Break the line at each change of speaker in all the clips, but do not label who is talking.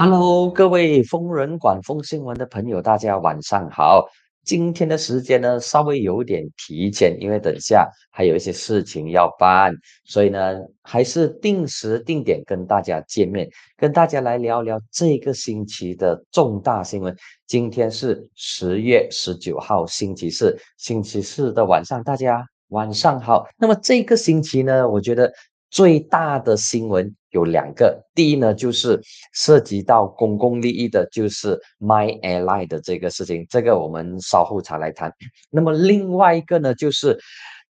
Hello，各位疯人管风新闻的朋友，大家晚上好。今天的时间呢，稍微有点提前，因为等下还有一些事情要办，所以呢，还是定时定点跟大家见面，跟大家来聊聊这个星期的重大新闻。今天是十月十九号，星期四，星期四的晚上，大家晚上好。那么这个星期呢，我觉得最大的新闻。有两个，第一呢，就是涉及到公共利益的，就是 My Airline 的这个事情，这个我们稍后才来谈。那么另外一个呢，就是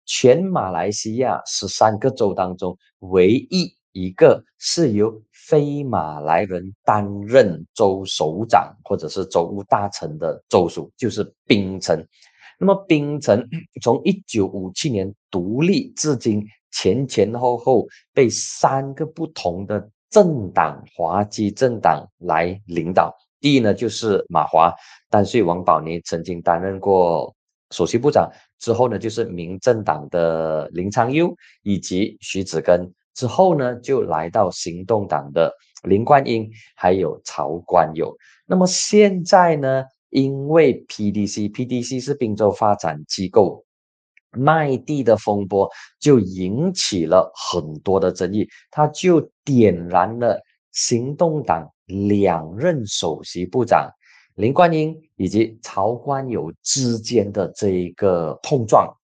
全马来西亚十三个州当中，唯一一个是由非马来人担任州首长或者是州务大臣的州属，就是槟城。那么槟城从一九五七年独立至今。前前后后被三个不同的政党华基政党来领导。第一呢，就是马华，但是王宝妮曾经担任过首席部长。之后呢，就是民政党的林昌佑以及徐子根。之后呢，就来到行动党的林冠英，还有曹冠友。那么现在呢，因为 PDC，PDC 是滨州发展机构。卖地的风波就引起了很多的争议，他就点燃了行动党两任首席部长林冠英以及曹冠友之间的这一个碰撞，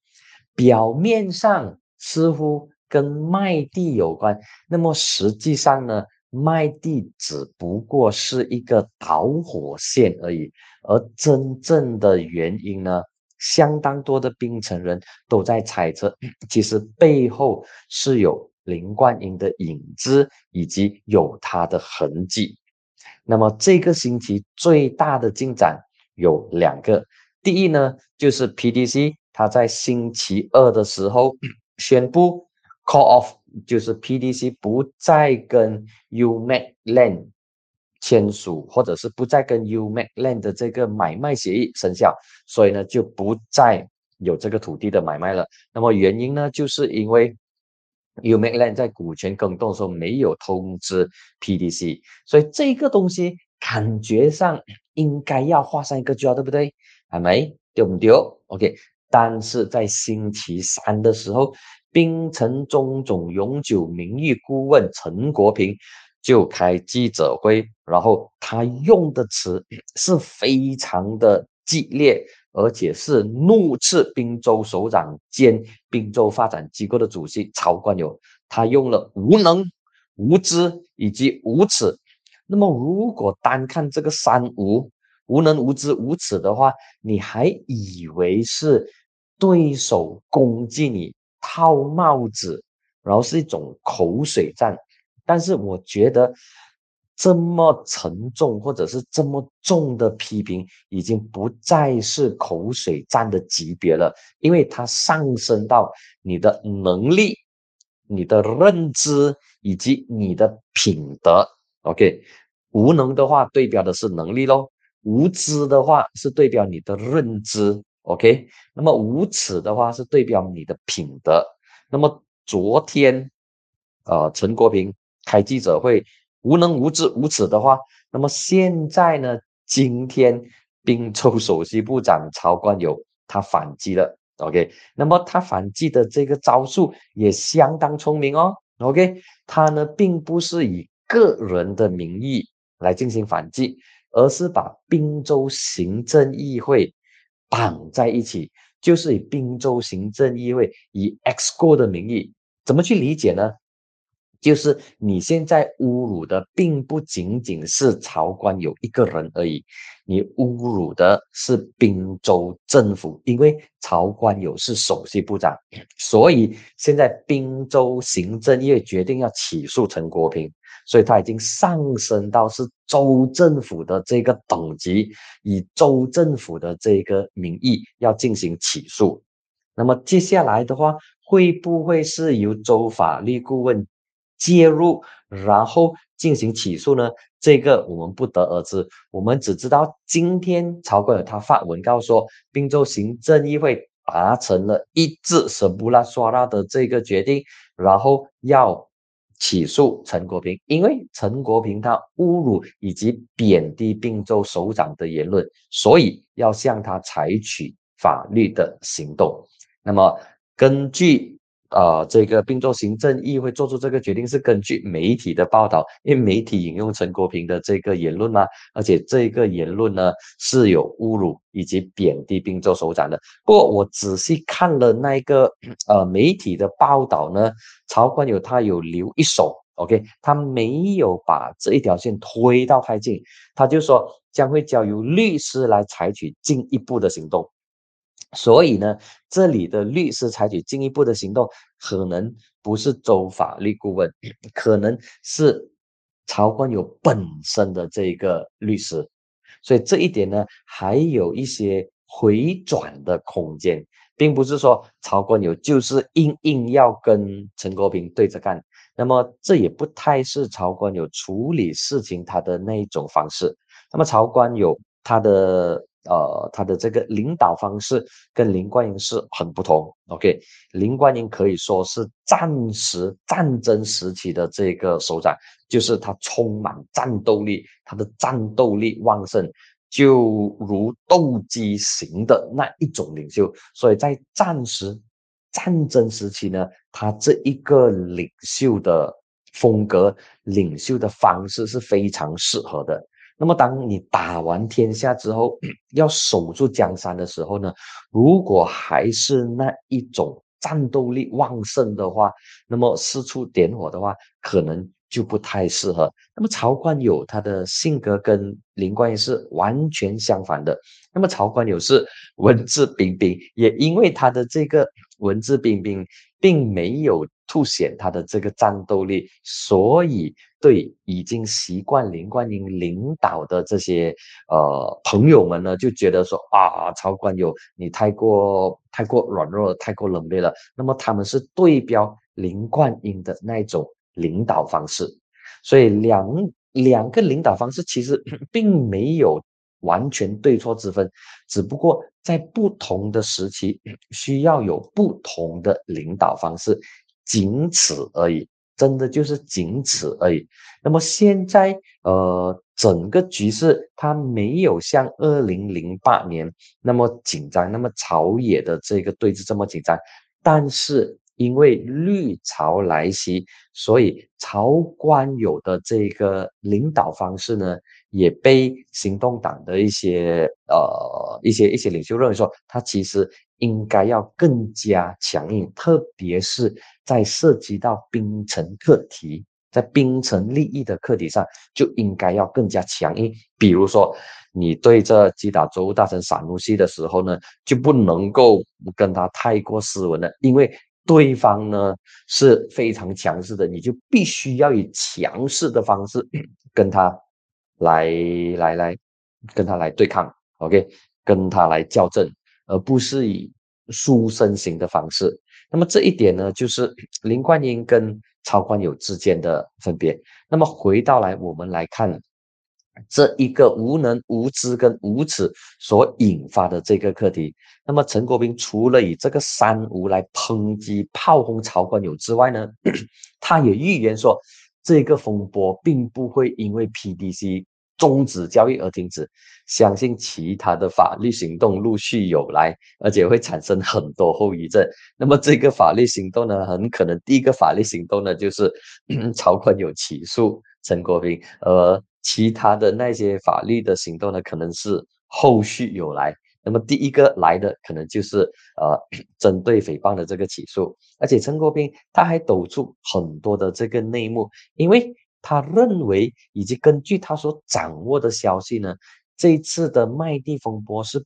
表面上似乎跟卖地有关，那么实际上呢，卖地只不过是一个导火线而已，而真正的原因呢？相当多的槟城人都在猜测，其实背后是有林冠英的影子，以及有他的痕迹。那么这个星期最大的进展有两个，第一呢，就是 PDC 他在星期二的时候宣布 call off，就是 PDC 不再跟 Umac Land。签署或者是不再跟 Umacland 的这个买卖协议生效，所以呢就不再有这个土地的买卖了。那么原因呢，就是因为 Umacland 在股权更动的时候没有通知 PDC，所以这个东西感觉上应该要画上一个句号，对不对？还没丢不丢？OK，但是在星期三的时候，冰城中总永久名誉顾问陈国平。就开记者会，然后他用的词是非常的激烈，而且是怒斥滨州首长兼滨州发展机构的主席曹冠友，他用了无能、无知以及无耻。那么，如果单看这个三无——无能、无知、无耻的话，你还以为是对手攻击你、套帽子，然后是一种口水战。但是我觉得这么沉重或者是这么重的批评，已经不再是口水战的级别了，因为它上升到你的能力、你的认知以及你的品德。OK，无能的话对标的是能力喽，无知的话是对标你的认知。OK，那么无耻的话是对标你的品德。那么昨天，呃，陈国平。开记者会，无能无知无耻的话，那么现在呢？今天滨州首席部长曹冠友他反击了，OK，那么他反击的这个招数也相当聪明哦，OK，他呢并不是以个人的名义来进行反击，而是把滨州行政议会绑在一起，就是以滨州行政议会以 X 国的名义，怎么去理解呢？就是你现在侮辱的，并不仅仅是曹官有一个人而已，你侮辱的是滨州政府，因为曹官有是首席部长，所以现在滨州行政院决定要起诉陈国平，所以他已经上升到是州政府的这个等级，以州政府的这个名义要进行起诉。那么接下来的话，会不会是由州法律顾问？介入，然后进行起诉呢？这个我们不得而知。我们只知道今天曹冠友他发文告说，滨州行政议会达成了一致舍布拉刷拉的这个决定，然后要起诉陈国平，因为陈国平他侮辱以及贬低滨州首长的言论，所以要向他采取法律的行动。那么根据。呃，这个并州行政议会做出这个决定是根据媒体的报道，因为媒体引用陈国平的这个言论嘛，而且这个言论呢是有侮辱以及贬低并州首长的。不过我仔细看了那个呃媒体的报道呢，曹官友他有留一手，OK，他没有把这一条线推到太近，他就说将会交由律师来采取进一步的行动。所以呢，这里的律师采取进一步的行动，可能不是州法律顾问，可能是曹官友本身的这个律师。所以这一点呢，还有一些回转的空间，并不是说曹官友就是硬硬要跟陈国平对着干。那么这也不太是曹官友处理事情他的那一种方式。那么曹官友他的。呃，他的这个领导方式跟林冠英是很不同。OK，林冠英可以说是战时战争时期的这个首长，就是他充满战斗力，他的战斗力旺盛，就如斗鸡型的那一种领袖。所以在战时战争时期呢，他这一个领袖的风格、领袖的方式是非常适合的。那么，当你打完天下之后，要守住江山的时候呢？如果还是那一种战斗力旺盛的话，那么四处点火的话，可能就不太适合。那么，曹冠友他的性格跟林冠英是完全相反的。那么，曹冠友是文质彬彬，也因为他的这个文质彬彬，并没有。凸显他的这个战斗力，所以对已经习惯林冠英领导的这些呃朋友们呢，就觉得说啊，曹冠友你太过太过软弱，太过冷冽了。那么他们是对标林冠英的那种领导方式，所以两两个领导方式其实 并没有完全对错之分，只不过在不同的时期 需要有不同的领导方式。仅此而已，真的就是仅此而已。那么现在，呃，整个局势它没有像二零零八年那么紧张，那么朝野的这个对峙这么紧张。但是因为绿潮来袭，所以曹官有的这个领导方式呢，也被行动党的一些呃一些一些领袖认为说，他其实。应该要更加强硬，特别是在涉及到冰城课题，在冰城利益的课题上，就应该要更加强硬。比如说，你对着击打州大臣萨努西的时候呢，就不能够跟他太过斯文了，因为对方呢是非常强势的，你就必须要以强势的方式 跟他来来来跟他来对抗，OK，跟他来校正。而不是以书生型的方式，那么这一点呢，就是林冠英跟曹冠友之间的分别。那么回到来，我们来看这一个无能、无知跟无耻所引发的这个课题。那么陈国斌除了以这个三无来抨击、炮轰曹冠友之外呢，他也预言说，这个风波并不会因为 PDC。终止交易而停止，相信其他的法律行动陆续有来，而且会产生很多后遗症。那么这个法律行动呢，很可能第一个法律行动呢，就是 曹坤有起诉陈国平，而其他的那些法律的行动呢，可能是后续有来。那么第一个来的可能就是呃，针对诽谤的这个起诉，而且陈国平他还抖出很多的这个内幕，因为。他认为，以及根据他所掌握的消息呢，这一次的卖地风波是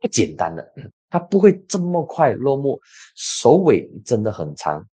不简单的，他不会这么快落幕，首尾真的很长。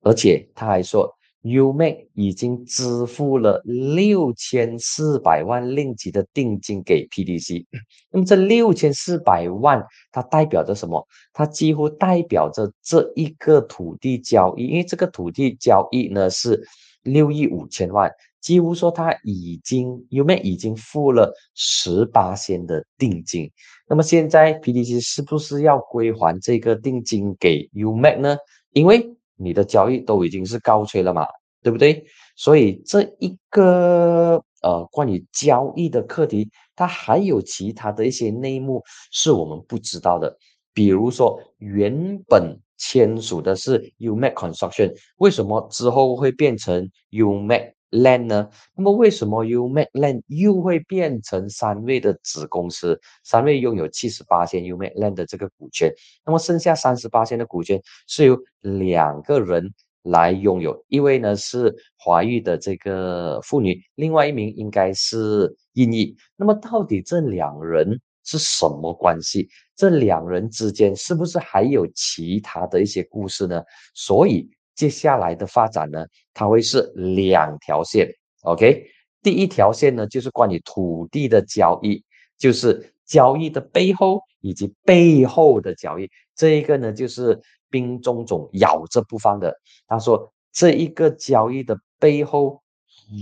而且他还说 UMA 已经支付了六千四百万令吉的定金给 PDC。那么这六千四百万，它代表着什么？它几乎代表着这一个土地交易，因为这个土地交易呢是。六亿五千万，几乎说他已经 u m a 已经付了十八仙的定金。那么现在 PDC 是不是要归还这个定金给 u m a 呢？因为你的交易都已经是告吹了嘛，对不对？所以这一个呃关于交易的课题，它还有其他的一些内幕是我们不知道的。比如说，原本签署的是 Umac Construction，为什么之后会变成 Umac Land 呢？那么为什么 Umac Land 又会变成三位的子公司？三位拥有七十八千 Umac Land 的这个股权，那么剩下三十八千的股权是由两个人来拥有，一位呢是华裔的这个妇女，另外一名应该是印裔。那么到底这两人？是什么关系？这两人之间是不是还有其他的一些故事呢？所以接下来的发展呢，它会是两条线。OK，第一条线呢，就是关于土地的交易，就是交易的背后以及背后的交易。这一个呢，就是兵种种咬着不放的。他说，这一个交易的背后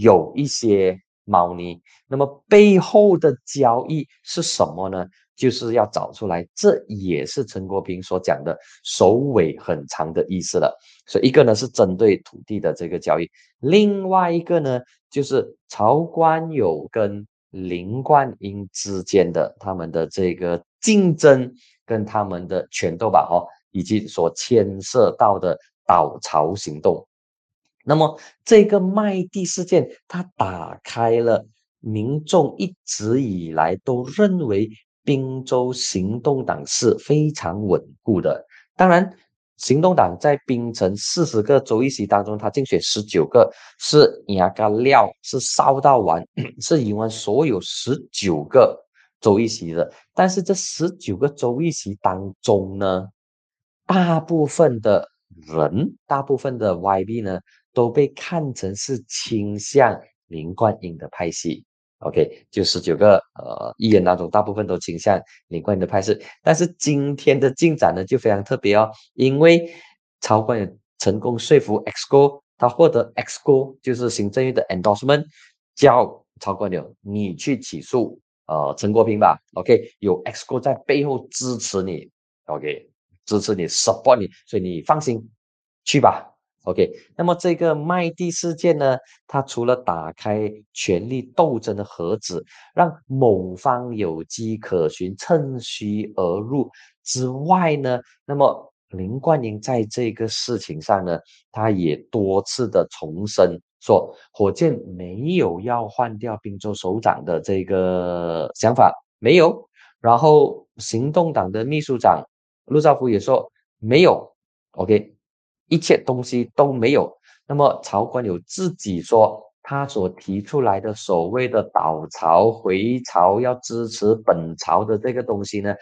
有一些。猫腻，那么背后的交易是什么呢？就是要找出来，这也是陈国平所讲的首尾很长的意思了。所以一个呢是针对土地的这个交易，另外一个呢就是曹官友跟林冠英之间的他们的这个竞争跟他们的权斗吧，哈，以及所牵涉到的倒巢行动。那么这个卖地事件，它打开了民众一直以来都认为滨州行动党是非常稳固的。当然，行动党在槟城四十个州议席当中，他竞选十九个，是牙膏料是烧到完，是赢完所有十九个州议席的。但是这十九个州议席当中呢，大部分的人，大部分的 YB 呢。都被看成是倾向林冠英的派系，OK，就十九个呃议员当中，大部分都倾向林冠英的派系。但是今天的进展呢，就非常特别哦，因为曹冠成功说服 XGO，他获得 XGO 就是行政院的 endorsement，叫曹冠友你去起诉呃陈国平吧，OK，有 XGO 在背后支持你，OK，支持你 support 你，所以你放心去吧。OK，那么这个卖地事件呢，它除了打开权力斗争的盒子，让某方有机可循、趁虚而入之外呢，那么林冠英在这个事情上呢，他也多次的重申说，火箭没有要换掉滨州首长的这个想法，没有。然后行动党的秘书长陆兆福也说没有。OK。一切东西都没有。那么曹官有自己说，他所提出来的所谓的倒朝回朝要支持本朝的这个东西呢？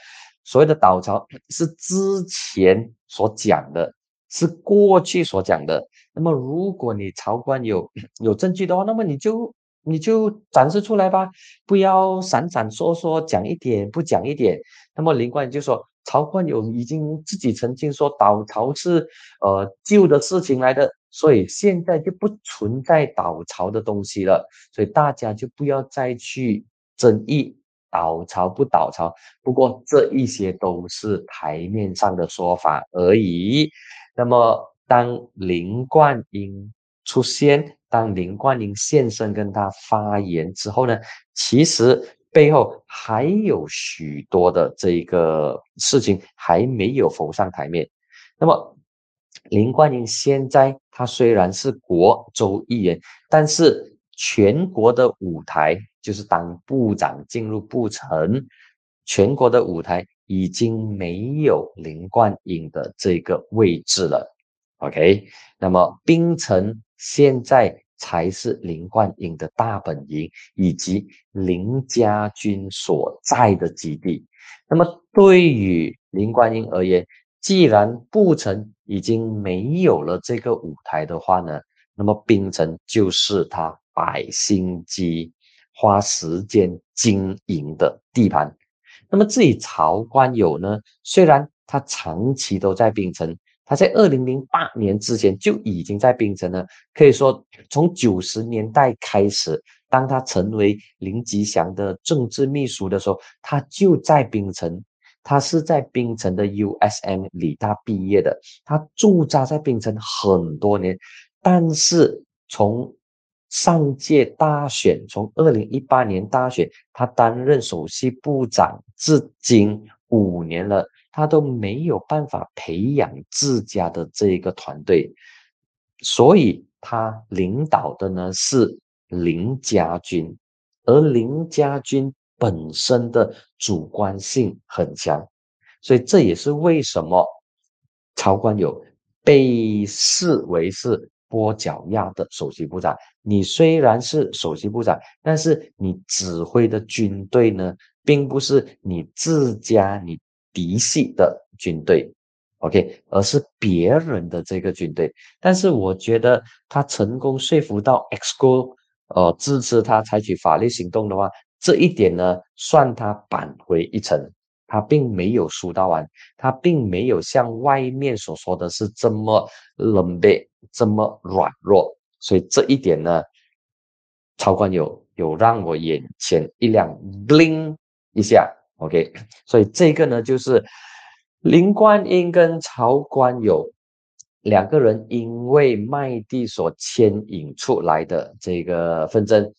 所谓的倒朝是之前所讲的，是过去所讲的。那么如果你曹官有有证据的话，那么你就你就展示出来吧，不要闪闪烁烁讲一点不讲一点。那么林冠就说。曹冠友已经自己曾经说倒朝是呃旧的事情来的，所以现在就不存在倒朝的东西了，所以大家就不要再去争议倒朝不倒朝。不过这一些都是台面上的说法而已。那么当林冠英出现，当林冠英现身跟他发言之后呢，其实。背后还有许多的这个事情还没有浮上台面。那么，林冠英现在他虽然是国州议员，但是全国的舞台就是当部长进入部城，全国的舞台已经没有林冠英的这个位置了。OK，那么冰城现在。才是林冠英的大本营，以及林家军所在的基地。那么，对于林冠英而言，既然布城已经没有了这个舞台的话呢，那么冰城就是他百心机、花时间经营的地盘。那么，至于曹官友呢，虽然他长期都在冰城。他在二零零八年之前就已经在槟城了，可以说从九十年代开始，当他成为林吉祥的政治秘书的时候，他就在槟城。他是在槟城的 USM 理大毕业的，他驻扎在槟城很多年，但是从上届大选，从二零一八年大选，他担任首席部长至今五年了，他都没有办法培养自家的这一个团队，所以他领导的呢是林家军，而林家军本身的主观性很强，所以这也是为什么曹官友被视为是。跛脚鸭的首席部长，你虽然是首席部长，但是你指挥的军队呢，并不是你自家你嫡系的军队，OK，而是别人的这个军队。但是我觉得他成功说服到 XGO，呃，支持他采取法律行动的话，这一点呢，算他扳回一城。他并没有输到完，他并没有像外面所说的是这么冷漠、这么软弱，所以这一点呢，超官有有让我眼前一亮，bling 一下，OK，所以这个呢就是林冠英跟曹官友两个人因为卖地所牵引出来的这个纷争，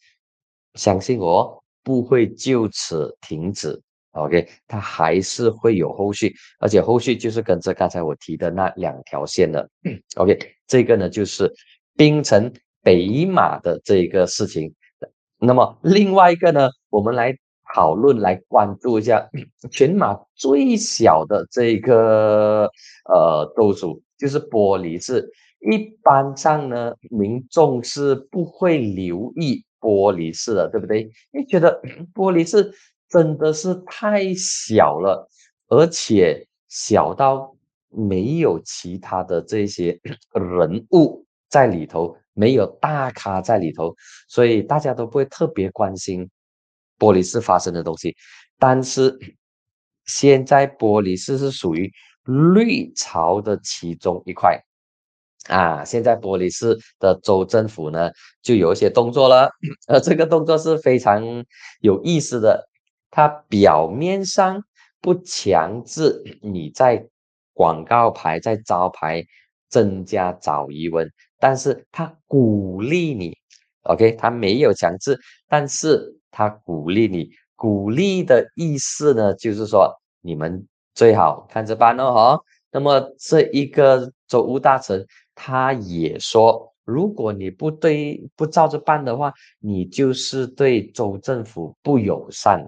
相信我不会就此停止。OK，它还是会有后续，而且后续就是跟着刚才我提的那两条线的。OK，这个呢就是冰城北马的这个事情。那么另外一个呢，我们来讨论、来关注一下全马最小的这个呃豆属，就是玻璃市。一般上呢，民众是不会留意玻璃市的，对不对？因为觉得玻璃市？真的是太小了，而且小到没有其他的这些 人物在里头，没有大咖在里头，所以大家都不会特别关心玻璃市发生的东西。但是现在玻璃市是属于绿潮的其中一块啊，现在玻璃市的州政府呢就有一些动作了，而这个动作是非常有意思的。它表面上不强制你在广告牌、在招牌增加早移温，但是它鼓励你，OK，它没有强制，但是他鼓励你。鼓励的意思呢，就是说你们最好看着办哦，哈。那么这一个州务大臣他也说，如果你不对不照着办的话，你就是对州政府不友善。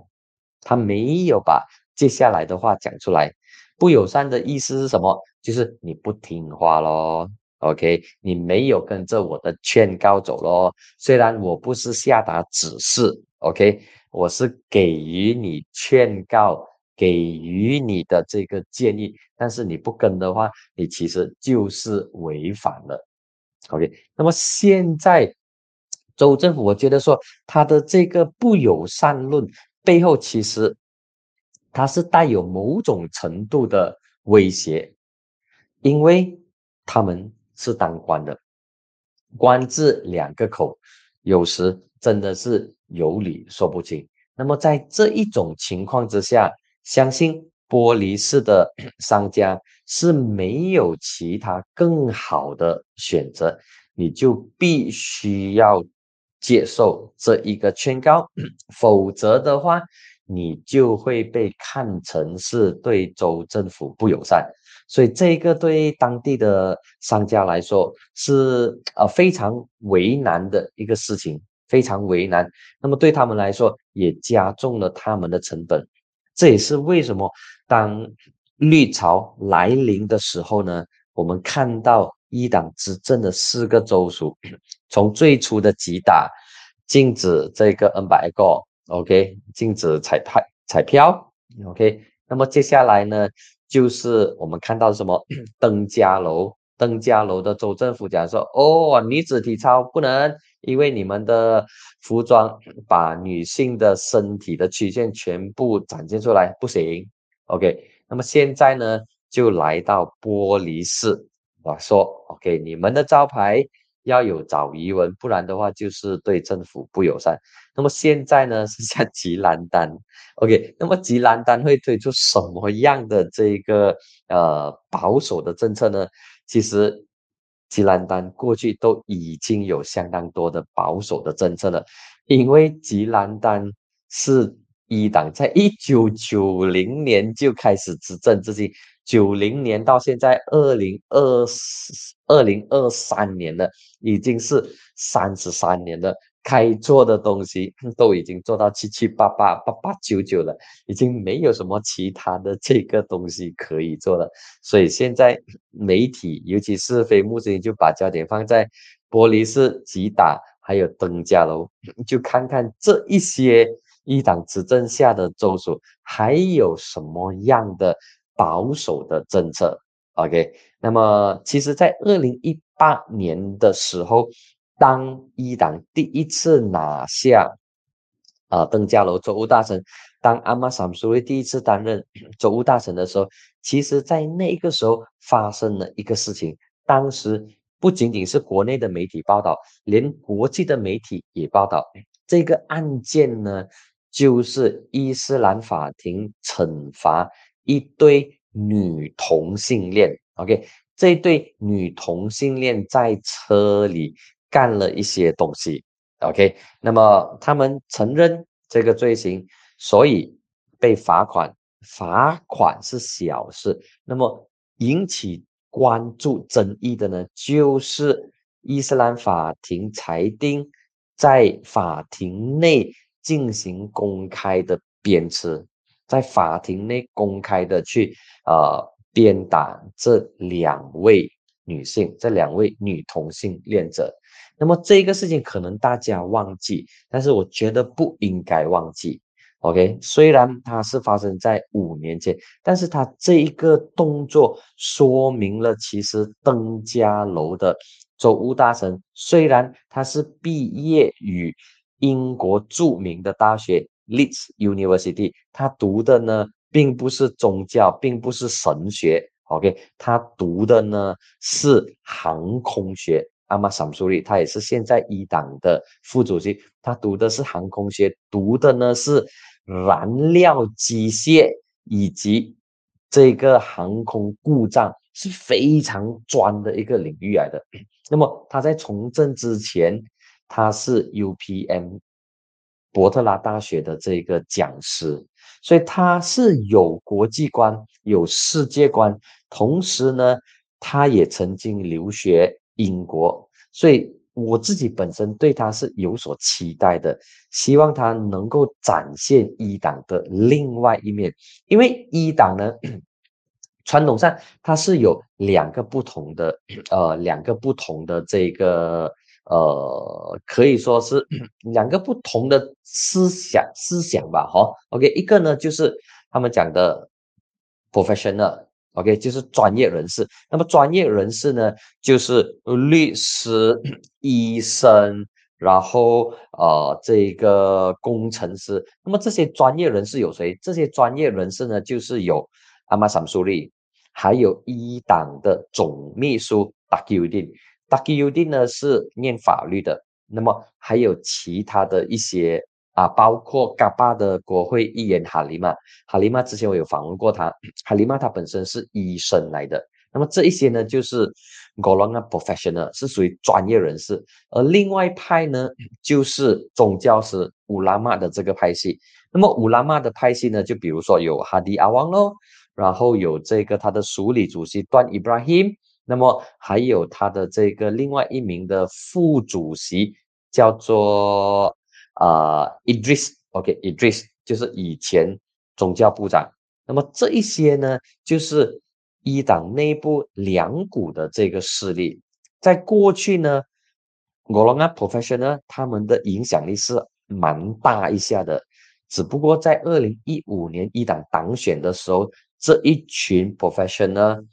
他没有把接下来的话讲出来，不友善的意思是什么？就是你不听话咯 o k 你没有跟着我的劝告走咯。虽然我不是下达指示，OK，我是给予你劝告，给予你的这个建议，但是你不跟的话，你其实就是违反了，OK。那么现在州政府，我觉得说他的这个不友善论。背后其实它是带有某种程度的威胁，因为他们是当官的，官字两个口，有时真的是有理说不清。那么在这一种情况之下，相信玻璃市的 商家是没有其他更好的选择，你就必须要。接受这一个劝告，否则的话，你就会被看成是对州政府不友善。所以这个对当地的商家来说是呃非常为难的一个事情，非常为难。那么对他们来说，也加重了他们的成本。这也是为什么当绿潮来临的时候呢，我们看到。一党执政的四个州属，从最初的几打禁止这个 N 百个，OK，禁止彩派彩票，OK，那么接下来呢，就是我们看到什么 登嘉楼，登嘉楼的州政府讲说，哦，女子体操不能，因为你们的服装把女性的身体的曲线全部展现出来，不行，OK，那么现在呢，就来到玻璃市。我说：“OK，你们的招牌要有早移文，不然的话就是对政府不友善。那么现在呢 是像吉兰丹，OK，那么吉兰丹会推出什么样的这个呃保守的政策呢？其实吉兰丹过去都已经有相当多的保守的政策了，因为吉兰丹是一党在一九九零年就开始执政，至今九零年到现在二零二二零二三年了，已经是三十三年了。该做的东西 都已经做到七七八八八八九九了，已经没有什么其他的这个东西可以做了。所以现在媒体，尤其是非穆斯林，就把焦点放在玻璃市、吉打还有登嘉楼，就看看这一些一党执政下的州属还有什么样的保守的政策。OK，那么其实，在二零一八年的时候。当一党第一次拿下啊登嘉楼州务大臣，当阿玛萨姆苏瑞第一次担任 州务大臣的时候，其实，在那个时候发生了一个事情。当时不仅仅是国内的媒体报道，连国际的媒体也报道这个案件呢，就是伊斯兰法庭惩罚一对女同性恋。OK，这对女同性恋在车里。干了一些东西，OK，那么他们承认这个罪行，所以被罚款。罚款是小事，那么引起关注争议的呢，就是伊斯兰法庭裁定在法庭内进行公开的鞭笞，在法庭内公开的去呃鞭打这两位女性，这两位女同性恋者。那么这个事情可能大家忘记，但是我觉得不应该忘记。OK，虽然它是发生在五年前，但是它这一个动作说明了，其实登嘉楼的州务大臣虽然他是毕业于英国著名的大学 Leeds University，他读的呢并不是宗教，并不是神学。OK，他读的呢是航空学。阿玛萨姆苏里，他也是现在一党的副主席。他读的是航空学，读的呢是燃料机械以及这个航空故障，是非常专的一个领域来的。那么他在从政之前，他是 UPM 伯特拉大学的这个讲师，所以他是有国际观、有世界观，同时呢，他也曾经留学。英国，所以我自己本身对他是有所期待的，希望他能够展现一党的另外一面。因为一党呢，传统上它是有两个不同的，呃，两个不同的这个，呃，可以说是两个不同的思想思想吧，哈。OK，一个呢就是他们讲的 professional。OK，就是专业人士。那么专业人士呢，就是律师、医生，然后呃，这个工程师。那么这些专业人士有谁？这些专业人士呢，就是有阿玛萨姆苏利，还有一党的总秘书达基尤丁。达基尤丁呢是念法律的。那么还有其他的一些。啊，包括嘎巴的国会议员哈利玛，哈利玛之前我有访问过他，哈利玛他本身是医生来的。那么这一些呢，就是 g o l o n a Professional，是属于专业人士。而另外派呢，就是宗教师乌拉玛的这个派系。那么乌拉玛的派系呢，就比如说有哈迪阿旺咯，然后有这个他的署理主席段伊布拉辛，那么还有他的这个另外一名的副主席叫做。啊，Idris，OK，Idris 就是以前宗教部长。那么这一些呢，就是一党内部两股的这个势力。在过去呢 g o l o n a Professional 他们的影响力是蛮大一下的。只不过在二零一五年一党党选的时候，这一群 Professional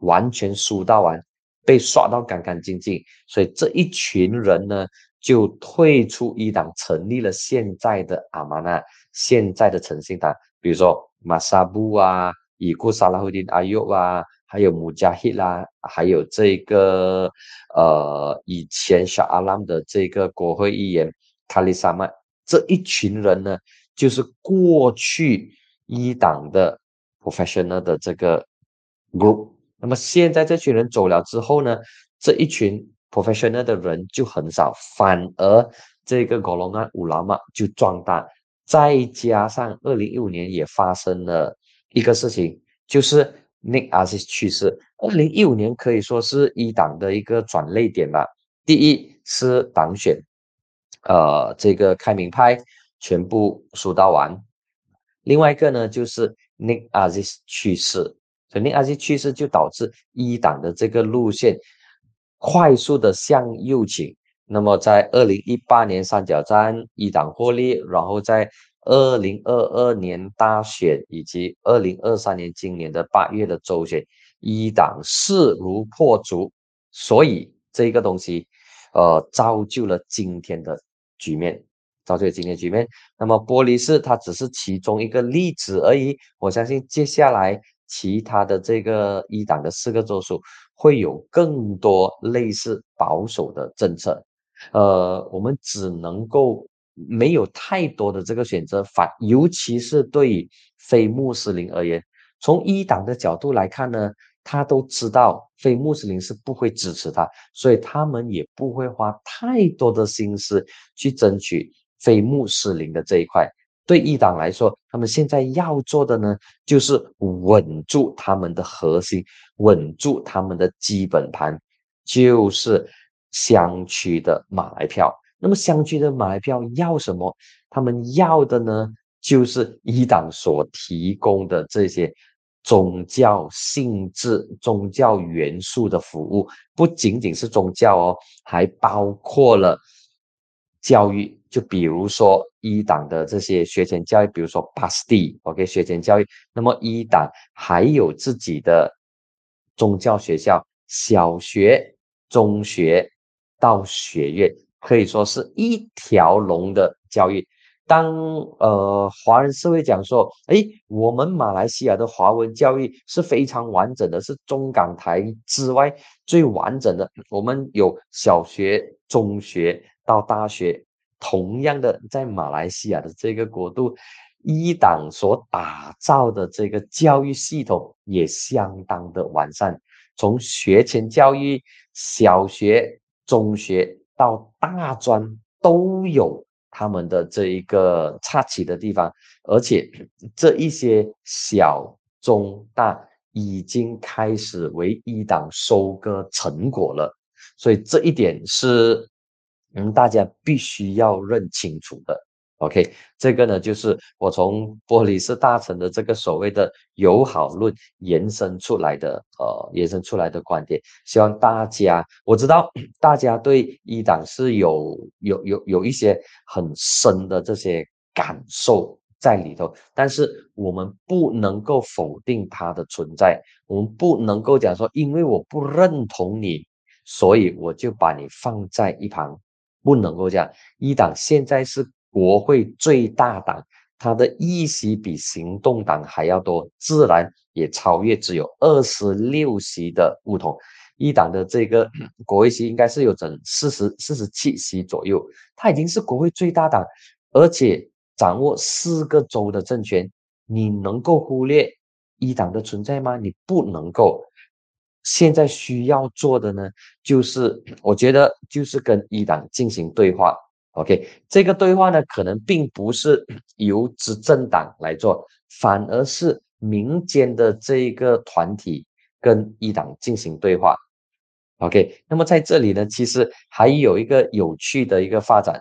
完全输到完，被刷到干干净净。所以这一群人呢。就退出一党，成立了现在的阿玛纳，现在的诚信党，比如说马萨布啊、伊库萨拉胡丁阿尤啊，还有穆加希啦，还有这个呃以前小阿拉姆的这个国会议员卡里萨曼，这一群人呢，就是过去一党的 professional 的这个 group。那么现在这群人走了之后呢？这一群 professional 的人就很少，反而这个果龙安乌拉玛就壮大。再加上二零一五年也发生了一个事情，就是 Nick Azis 去世。二零一五年可以说是一党的一个转捩点吧。第一是党选，呃，这个开明派全部输到完。另外一个呢，就是 Nick Azis 去世，所以 Nick Aziz 去世就导致一党的这个路线快速的向右倾。那么在二零一八年三角战一党获利，然后在二零二二年大选以及二零二三年今年的八月的周选，一党势如破竹，所以这个东西。呃，造就了今天的局面，造就今天局面。那么，玻璃市它只是其中一个例子而已。我相信接下来其他的这个一党的四个州属会有更多类似保守的政策。呃，我们只能够没有太多的这个选择，反尤其是对非穆斯林而言，从一党的角度来看呢。他都知道非穆斯林是不会支持他，所以他们也不会花太多的心思去争取非穆斯林的这一块。对一党来说，他们现在要做的呢，就是稳住他们的核心，稳住他们的基本盘，就是乡区的马来票。那么乡区的马来票要什么？他们要的呢，就是一党所提供的这些。宗教性质、宗教元素的服务不仅仅是宗教哦，还包括了教育。就比如说一档的这些学前教育，比如说巴斯蒂，OK，学前教育。那么一档还有自己的宗教学校，小学、中学到学院，可以说是一条龙的教育。当呃华人社会讲说，哎，我们马来西亚的华文教育是非常完整的，是中港台之外最完整的。我们有小学、中学到大学，同样的在马来西亚的这个国度，一党所打造的这个教育系统也相当的完善，从学前教育、小学、中学到大专都有。他们的这一个差起的地方，而且这一些小中大已经开始为一党收割成果了，所以这一点是嗯大家必须要认清楚的。OK，这个呢，就是我从玻璃斯大臣的这个所谓的友好论延伸出来的，呃，延伸出来的观点。希望大家，我知道大家对一党是有有有有一些很深的这些感受在里头，但是我们不能够否定它的存在，我们不能够讲说，因为我不认同你，所以我就把你放在一旁，不能够这样。一党现在是。国会最大党，它的议席比行动党还要多，自然也超越只有二十六席的不同。一党的这个国会席应该是有整四十四十七席左右，它已经是国会最大党，而且掌握四个州的政权。你能够忽略一党的存在吗？你不能够。现在需要做的呢，就是我觉得就是跟一党进行对话。OK，这个对话呢，可能并不是由执政党来做，反而是民间的这一个团体跟一党进行对话。OK，那么在这里呢，其实还有一个有趣的一个发展，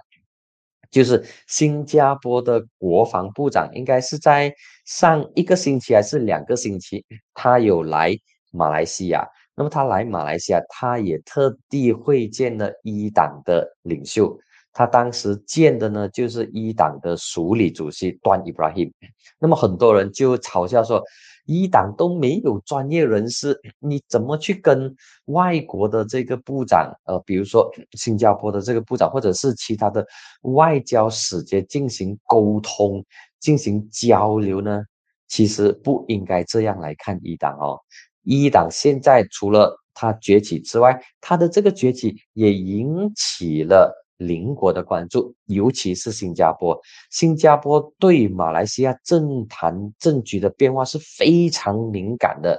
就是新加坡的国防部长应该是在上一个星期还是两个星期，他有来马来西亚。那么他来马来西亚，他也特地会见了一党的领袖。他当时见的呢，就是一党的署理主席段伊布拉希。那么很多人就嘲笑说，一党都没有专业人士，你怎么去跟外国的这个部长，呃，比如说新加坡的这个部长，或者是其他的外交使节进行沟通、进行交流呢？其实不应该这样来看一党哦。一党现在除了他崛起之外，他的这个崛起也引起了。邻国的关注，尤其是新加坡。新加坡对马来西亚政坛政局的变化是非常敏感的。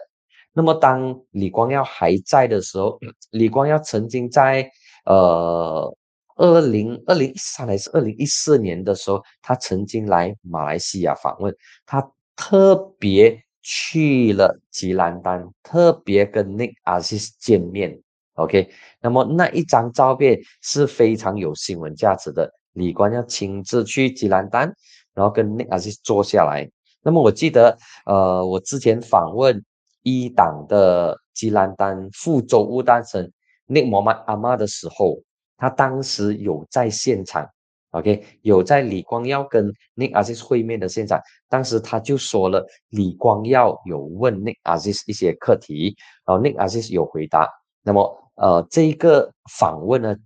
那么当李光耀还在的时候，李光耀曾经在呃二零二零一三还是二零一四年的时候，他曾经来马来西亚访问，他特别去了吉兰丹，特别跟 Nick Aziz 见面。OK，那么那一张照片是非常有新闻价值的。李光耀亲自去吉兰丹，然后跟 Nick Aziz 坐下来。那么我记得，呃，我之前访问一党的吉兰丹副州务大臣 Nick 摩曼阿妈的时候，他当时有在现场，OK，有在李光耀跟 Nick Aziz 会面的现场。当时他就说了，李光耀有问 Nick Aziz 一些课题，然后 Nick Aziz 有回答。那么呃，这一个访问呢，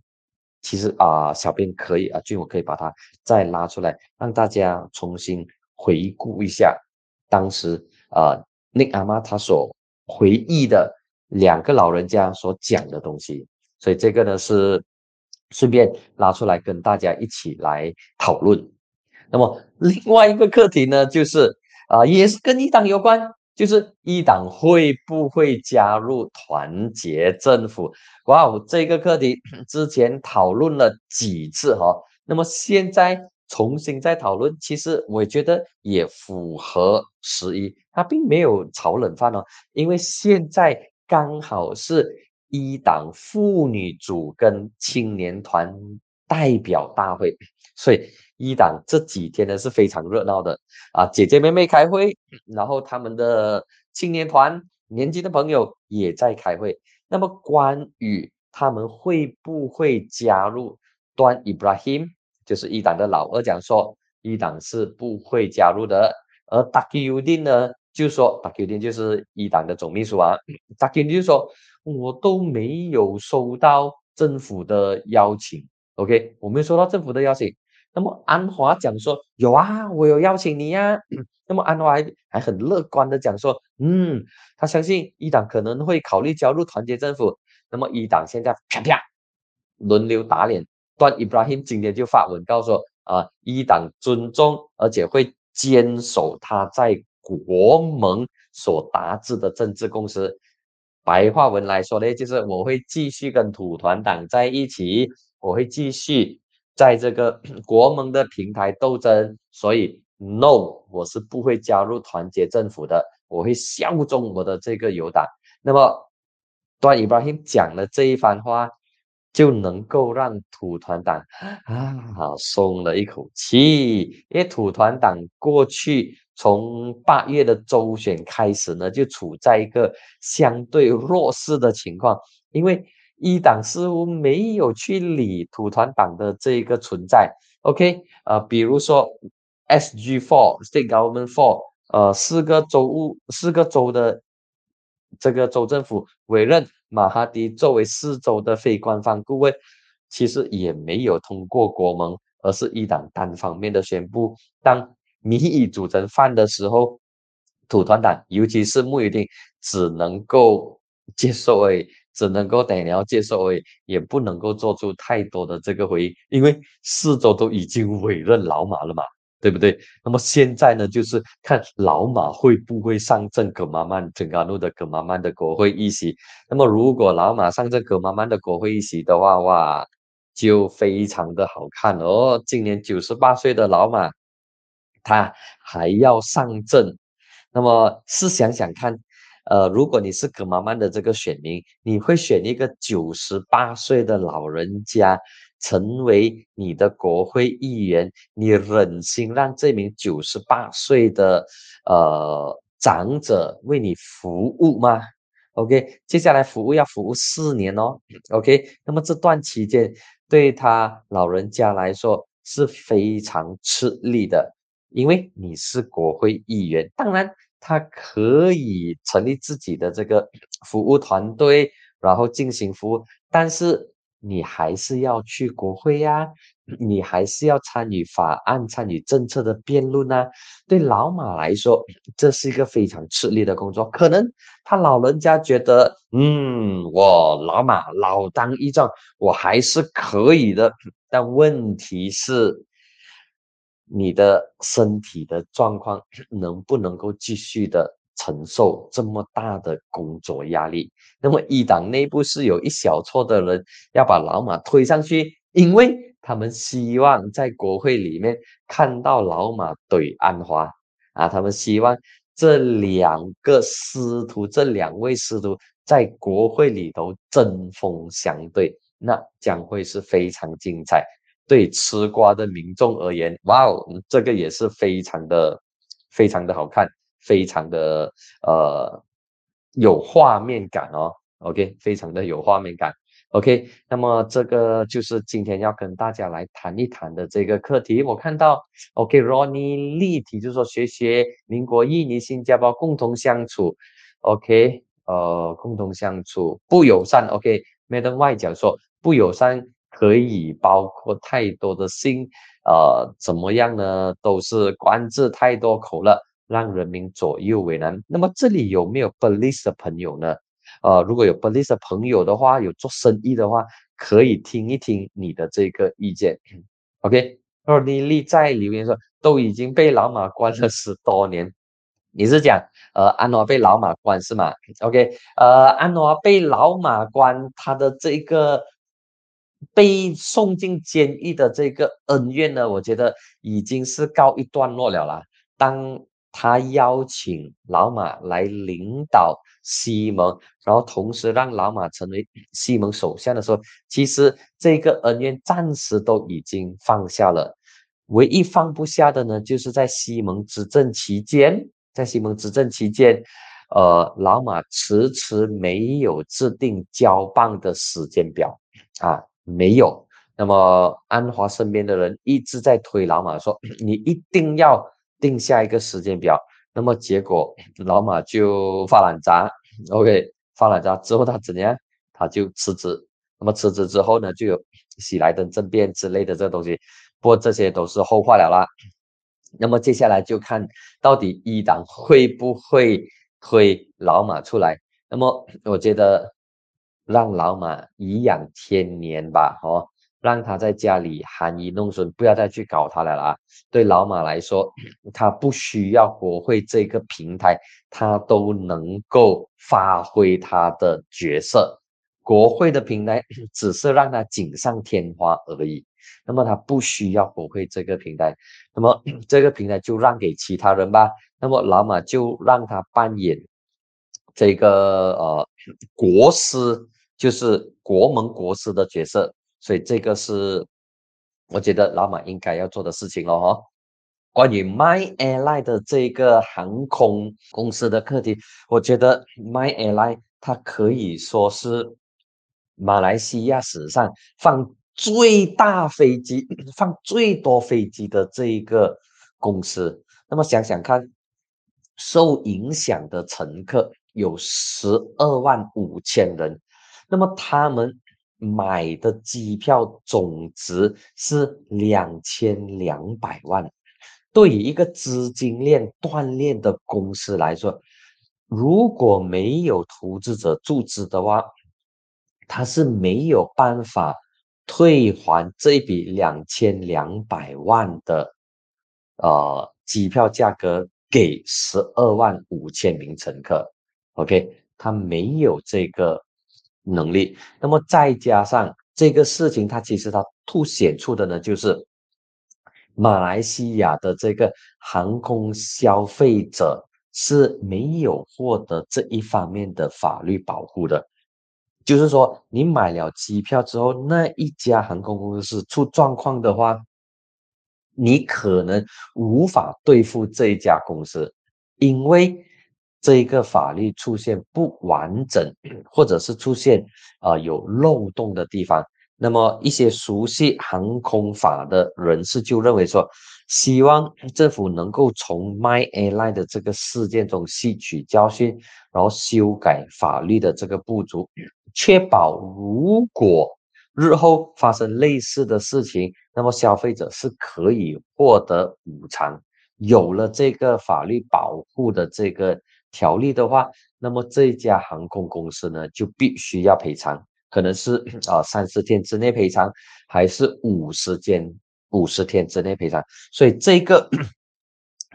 其实啊，小编可以啊，俊我可以把它再拉出来，让大家重新回顾一下当时啊，那阿妈他所回忆的两个老人家所讲的东西，所以这个呢是顺便拉出来跟大家一起来讨论。那么另外一个课题呢，就是啊，也是跟一党有关。就是一党会不会加入团结政府？哇哦，这个课题之前讨论了几次哈，那么现在重新再讨论，其实我觉得也符合时宜，它并没有炒冷饭哦，因为现在刚好是一党妇女组跟青年团代表大会，所以。一党这几天呢是非常热闹的啊，姐姐妹妹开会，然后他们的青年团年轻的朋友也在开会。那么关于他们会不会加入端 Ibrahim，就是一党的老二讲说，一党是不会加入的。而 Dakiudin 呢就说 d a k u d i n 就是一党的总秘书啊，Dakiudin 就说，我都没有收到政府的邀请，OK，我没有收到政府的邀请。那么安华讲说有啊，我有邀请你呀。那么安华还还很乐观的讲说，嗯，他相信一党可能会考虑加入团结政府。那么一党现在啪啪轮流打脸，段 Ibrahim 今天就发文告诉说啊，一党尊重而且会坚守他在国盟所达至的政治共识。白话文来说呢，就是我会继续跟土团党在一起，我会继续。在这个 国盟的平台斗争，所以 no，我是不会加入团结政府的，我会效忠我的这个友党。那么段伊巴辛讲了这一番话，就能够让土团党啊松了一口气，因为土团党过去从八月的周选开始呢，就处在一个相对弱势的情况，因为。一党似乎没有去理土团党的这一个存在，OK，呃，比如说 SG Four State Government Four，呃，四个州务四个州的这个州政府委任马哈迪作为四州的非官方顾问，其实也没有通过国盟，而是一党单方面的宣布。当民意组成犯的时候，土团党尤其是穆尤丁只能够接受诶。只能够等你要接受而已，也不能够做出太多的这个回应，因为四周都已经委任老马了嘛，对不对？那么现在呢，就是看老马会不会上阵葛马曼整甘路的葛马曼的国会议席。那么如果老马上阵葛马曼的国会议席的话，哇，就非常的好看哦。今年九十八岁的老马，他还要上阵，那么试想想看。呃，如果你是葛妈妈的这个选民，你会选一个九十八岁的老人家成为你的国会议员？你忍心让这名九十八岁的呃长者为你服务吗？OK，接下来服务要服务四年哦。OK，那么这段期间对他老人家来说是非常吃力的，因为你是国会议员，当然。他可以成立自己的这个服务团队，然后进行服务，但是你还是要去国会呀，你还是要参与法案、参与政策的辩论啊。对老马来说，这是一个非常吃力的工作。可能他老人家觉得，嗯，我老马老当益壮，我还是可以的。但问题是。你的身体的状况能不能够继续的承受这么大的工作压力。那么一党内部是有一小撮的人要把老马推上去，因为他们希望在国会里面看到老马怼安华啊，他们希望这两个师徒，这两位师徒在国会里头针锋相对，那将会是非常精彩。对吃瓜的民众而言，哇哦，这个也是非常的、非常的好看，非常的呃有画面感哦。OK，非常的有画面感。OK，那么这个就是今天要跟大家来谈一谈的这个课题。我看到 OK，Ronnie 立体就是说学学民国、印尼、新加坡共同相处。OK，呃，共同相处不友善。OK，Madam 外讲说不友善。可以包括太多的心，呃，怎么样呢？都是官字太多口了，让人民左右为难。那么这里有没有 police 的朋友呢？呃，如果有 police 的朋友的话，有做生意的话，可以听一听你的这个意见。OK，若妮丽在留言说，都已经被老马关了十多年，你是讲呃安华被老马关是吗？OK，呃安华被老马关，他的这个。被送进监狱的这个恩怨呢，我觉得已经是告一段落了啦。当他邀请老马来领导西蒙，然后同时让老马成为西蒙首相的时候，其实这个恩怨暂时都已经放下了。唯一放不下的呢，就是在西蒙执政期间，在西蒙执政期间，呃，老马迟迟没有制定交棒的时间表啊。没有，那么安华身边的人一直在推老马说：“你一定要定下一个时间表。”那么结果 老马就发懒渣，OK，发懒渣之后他怎样？他就辞职。那么辞职之后呢，就有 喜来登政变之类的这东西，不过这些都是后话了啦。那么接下来就看到底一党会不会推老马出来？那么我觉得。让老马颐养天年吧，哦，让他在家里含饴弄孙，不要再去搞他了啦。对老马来说，他不需要国会这个平台，他都能够发挥他的角色。国会的平台只是让他锦上添花而已，那么他不需要国会这个平台，那么 这个平台就让给其他人吧。那么老马就让他扮演这个呃国师。就是国门国师的角色，所以这个是我觉得老马应该要做的事情了哈。关于 My Airline 的这个航空公司的课题，我觉得 My Airline 它可以说是马来西亚史上放最大飞机、放最多飞机的这一个公司。那么想想看，受影响的乘客有十二万五千人。那么他们买的机票总值是两千两百万，对于一个资金链断裂的公司来说，如果没有投资者注资的话，他是没有办法退还这一笔两千两百万的呃机票价格给十二万五千名乘客。OK，他没有这个。能力，那么再加上这个事情，它其实它凸显出的呢，就是马来西亚的这个航空消费者是没有获得这一方面的法律保护的。就是说，你买了机票之后，那一家航空公司出状况的话，你可能无法对付这一家公司，因为。这一个法律出现不完整，或者是出现啊有漏洞的地方，那么一些熟悉航空法的人士就认为说，希望政府能够从 My Airline 的这个事件中吸取教训，然后修改法律的这个不足，确保如果日后发生类似的事情，那么消费者是可以获得补偿。有了这个法律保护的这个。条例的话，那么这家航空公司呢就必须要赔偿，可能是 啊三十天之内赔偿，还是五十天五十天之内赔偿。所以这个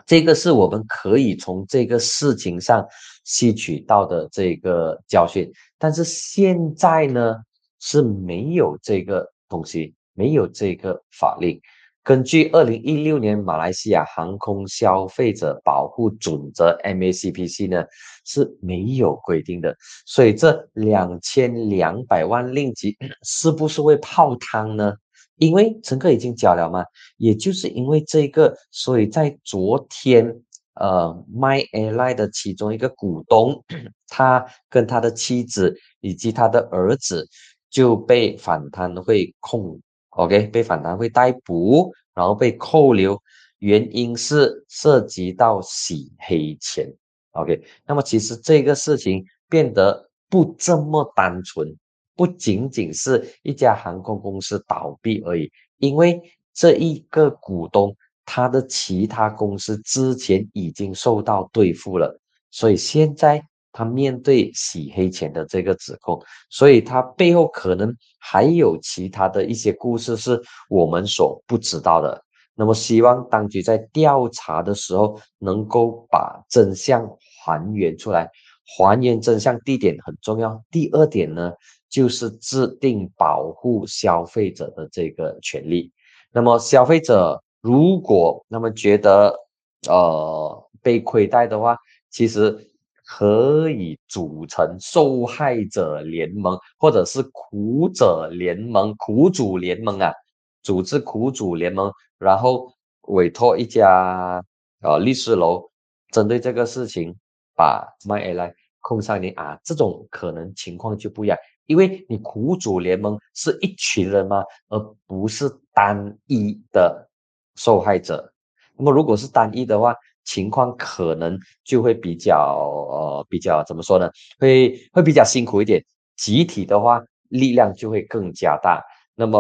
这个是我们可以从这个事情上吸取到的这个教训。但是现在呢是没有这个东西，没有这个法令。根据二零一六年马来西亚航空消费者保护准则 （MACPC） 呢是没有规定的，所以这两千两百万令吉是不是会泡汤呢？因为乘客已经交了嘛，也就是因为这个，所以在昨天，呃，My Airline 的其中一个股东，他跟他的妻子以及他的儿子就被反贪会控。OK，被反贪会逮捕，然后被扣留，原因是涉及到洗黑钱。OK，那么其实这个事情变得不这么单纯，不仅仅是一家航空公司倒闭而已，因为这一个股东他的其他公司之前已经受到对付了，所以现在。他面对洗黑钱的这个指控，所以他背后可能还有其他的一些故事是我们所不知道的。那么，希望当局在调查的时候能够把真相还原出来。还原真相，地点很重要。第二点呢，就是制定保护消费者的这个权利。那么，消费者如果那么觉得呃被亏待的话，其实。可以组成受害者联盟，或者是苦者联盟、苦主联盟啊，组织苦主联盟，然后委托一家呃律师楼，针对这个事情把 My AI 控上你啊，这种可能情况就不一样，因为你苦主联盟是一群人嘛，而不是单一的受害者。那么如果是单一的话，情况可能就会比较呃比较怎么说呢？会会比较辛苦一点。集体的话，力量就会更加大。那么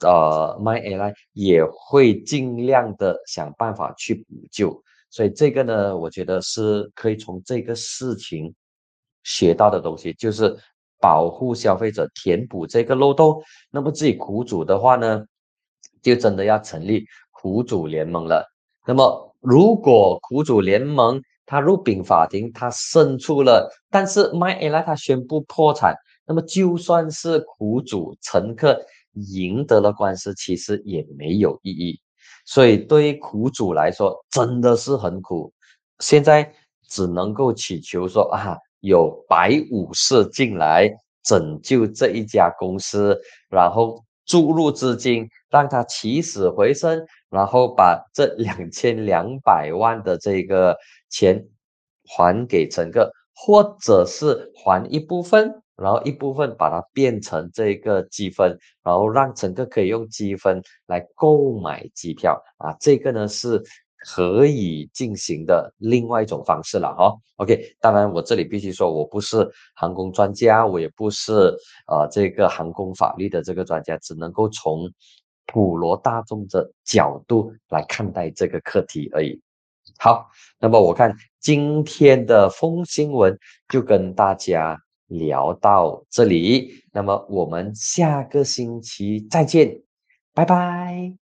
呃，My AI 也会尽量的想办法去补救。所以这个呢，我觉得是可以从这个事情学到的东西，就是保护消费者，填补这个漏洞。那么自己苦主的话呢，就真的要成立苦主联盟了。那么。如果苦主联盟他入禀法庭，他胜出了，但是 My a i r 他宣布破产，那么就算是苦主乘客赢得了官司，其实也没有意义。所以对于苦主来说，真的是很苦。现在只能够祈求说啊，有白武士进来拯救这一家公司，然后注入资金，让他起死回生。然后把这两千两百万的这个钱还给乘客，或者是还一部分，然后一部分把它变成这个积分，然后让乘客可以用积分来购买机票啊，这个呢是可以进行的另外一种方式了哈。OK，当然我这里必须说，我不是航空专家，我也不是呃这个航空法律的这个专家，只能够从。普罗大众的角度来看待这个课题而已。好，那么我看今天的风新闻就跟大家聊到这里，那么我们下个星期再见，拜拜。